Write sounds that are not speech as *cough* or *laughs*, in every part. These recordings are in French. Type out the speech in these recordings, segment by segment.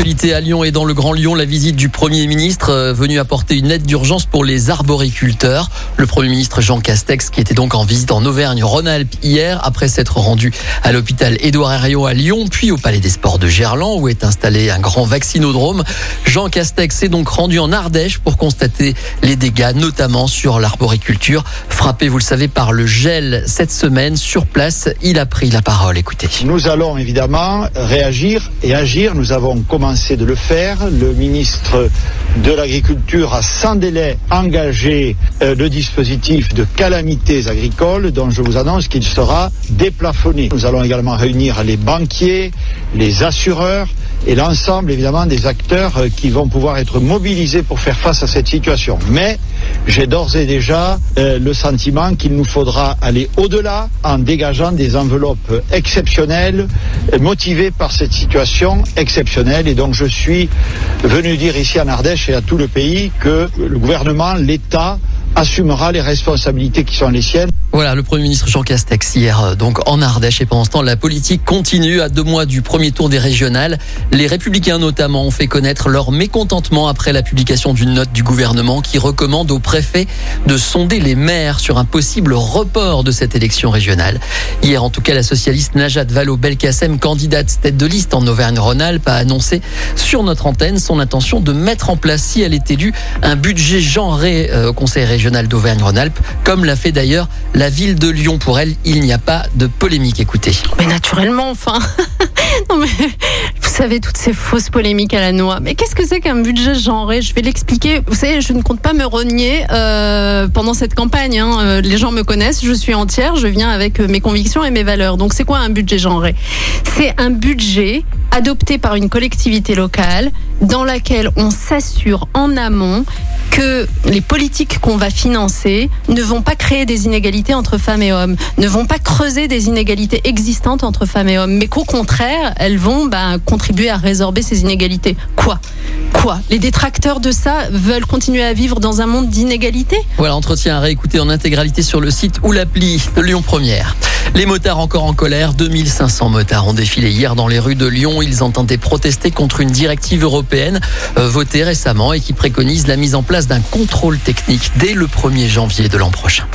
À Lyon et dans le Grand Lyon, la visite du Premier ministre euh, venu apporter une aide d'urgence pour les arboriculteurs. Le Premier ministre Jean Castex qui était donc en visite en Auvergne-Rhône-Alpes hier après s'être rendu à l'hôpital Édouard Herriot à Lyon puis au Palais des Sports de Gerland où est installé un grand vaccinodrome. Jean Castex s'est donc rendu en Ardèche pour constater les dégâts notamment sur l'arboriculture frappé, vous le savez, par le gel cette semaine sur place. Il a pris la parole. Écoutez. Nous allons évidemment réagir et agir. Nous avons commencé de le faire. Le ministre de l'Agriculture a sans délai engagé euh, le dispositif de calamités agricoles dont je vous annonce qu'il sera déplafonné. Nous allons également réunir les banquiers, les assureurs et l'ensemble évidemment des acteurs euh, qui vont pouvoir être mobilisés pour faire face à cette situation. Mais j'ai d'ores et déjà euh, le sentiment qu'il nous faudra aller au-delà en dégageant des enveloppes exceptionnelles euh, motivées par cette situation exceptionnelle. Et donc je suis venu dire ici en Ardèche et à tout le pays que le gouvernement, l'État, assumera les responsabilités qui sont les siennes. Voilà, le Premier ministre Jean Castex hier euh, donc en Ardèche et pendant ce temps la politique continue à deux mois du premier tour des régionales. Les républicains notamment ont fait connaître leur mécontentement après la publication d'une note du gouvernement qui recommande au préfet de sonder les maires sur un possible report de cette élection régionale. Hier en tout cas la socialiste Najat Vallaud-Belkacem, candidate tête de liste en Auvergne-Rhône-Alpes, a annoncé sur notre antenne son intention de mettre en place si elle est élue un budget genré euh, au Conseil régional d'Auvergne-Rhône-Alpes comme l'a fait d'ailleurs la ville de Lyon. Pour elle, il n'y a pas de polémique. Écoutez. Mais naturellement, enfin. *laughs* vous savez toutes ces fausses polémiques à la noix. Mais qu'est-ce que c'est qu'un budget genré? Je vais l'expliquer. Vous savez, je ne compte pas me renier euh, pendant cette campagne. Hein. Euh, les gens me connaissent. Je suis entière. Je viens avec euh, mes convictions et mes valeurs. Donc c'est quoi un budget genré? C'est un budget adopté par une collectivité locale dans laquelle on s'assure en amont que les politiques qu'on va financer ne vont pas créer des inégalités entre femmes et hommes, ne vont pas creuser des inégalités existantes entre femmes et hommes, mais qu'au contraire, elles vont bah, contribuer à résorber ces inégalités. Quoi? Quoi? Les détracteurs de ça veulent continuer à vivre dans un monde d'inégalités? Voilà, entretien à réécouter en intégralité sur le site ou l'appli Lyon Première. Les motards encore en colère, 2500 motards ont défilé hier dans les rues de Lyon. Ils entendaient protester contre une directive européenne euh, votée récemment et qui préconise la mise en place d'un contrôle technique dès le 1er janvier de l'an prochain.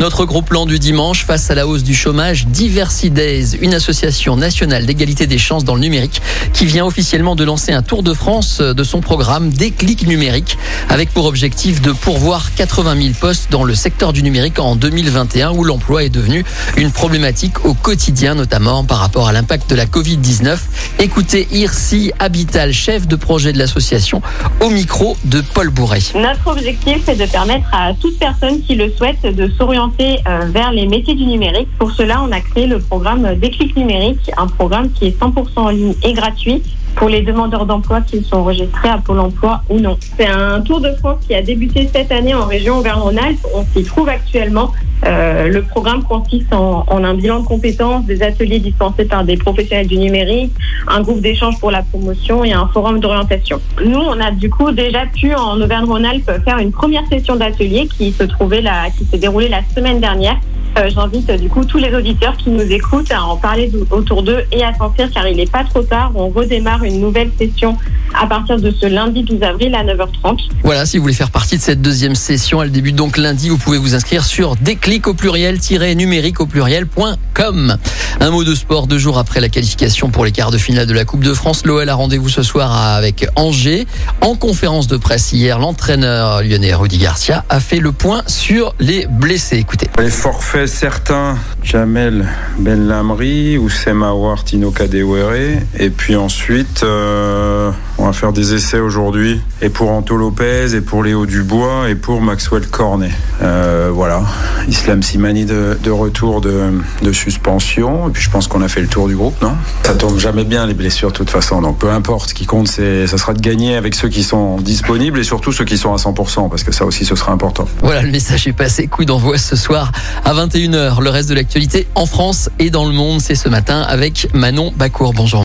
Notre gros plan du dimanche face à la hausse du chômage, Diversidays, une association nationale d'égalité des chances dans le numérique qui vient officiellement de lancer un tour de France de son programme Déclic numérique avec pour objectif de pourvoir 80 000 postes dans le secteur du numérique en 2021 où l'emploi est devenu une problématique au quotidien notamment par rapport à l'impact de la Covid-19. Écoutez Irsi Habital, chef de projet de l'association, au micro de Paul Bourret. Notre objectif est de permettre à toute personne qui le souhaite de s'orienter euh, vers les métiers du numérique. Pour cela, on a créé le programme Déclic numérique, un programme qui est 100% en ligne et gratuit pour les demandeurs d'emploi qui sont enregistrés à Pôle emploi ou non. C'est un tour de France qui a débuté cette année en région Auvergne-Rhône-Alpes. On s'y trouve actuellement. Euh, le programme consiste en, en, un bilan de compétences, des ateliers dispensés par des professionnels du numérique, un groupe d'échange pour la promotion et un forum d'orientation. Nous, on a du coup déjà pu en Auvergne-Rhône-Alpes faire une première session d'atelier qui se trouvait là, qui s'est déroulée la semaine dernière euh, j'invite du coup tous les auditeurs qui nous écoutent à en parler autour d'eux et à sentir car il n'est pas trop tard. On redémarre une nouvelle session à partir de ce lundi 12 avril à 9h30. Voilà, si vous voulez faire partie de cette deuxième session, elle débute donc lundi. Vous pouvez vous inscrire sur déclic au pluriel-numérique au pluriel.com. Un mot de sport deux jours après la qualification pour les quarts de finale de la Coupe de France. L'OL a rendez-vous ce soir avec Angers. En conférence de presse hier, l'entraîneur lyonnais Rudy Garcia a fait le point sur les blessés. Écoutez. Les forfaits certains, Jamel Ben Lamri, Oussema Tino Kadewere. Et puis ensuite, euh, on va faire des essais aujourd'hui. Et pour Anto Lopez, et pour Léo Dubois, et pour Maxwell Cornet. Euh, voilà. Islam Simani de, retour de, suspension. Et puis je pense qu'on a fait le tour du groupe, non? Ça tombe jamais bien les blessures de toute façon. Donc peu importe. Ce qui compte, c'est ça sera de gagner avec ceux qui sont disponibles et surtout ceux qui sont à 100%. Parce que ça aussi, ce sera important. Voilà, le message est passé. Coup d'envoi ce soir à 20 21h. Le reste de l'actualité en France et dans le monde, c'est ce matin avec Manon Bacour. Bonjour.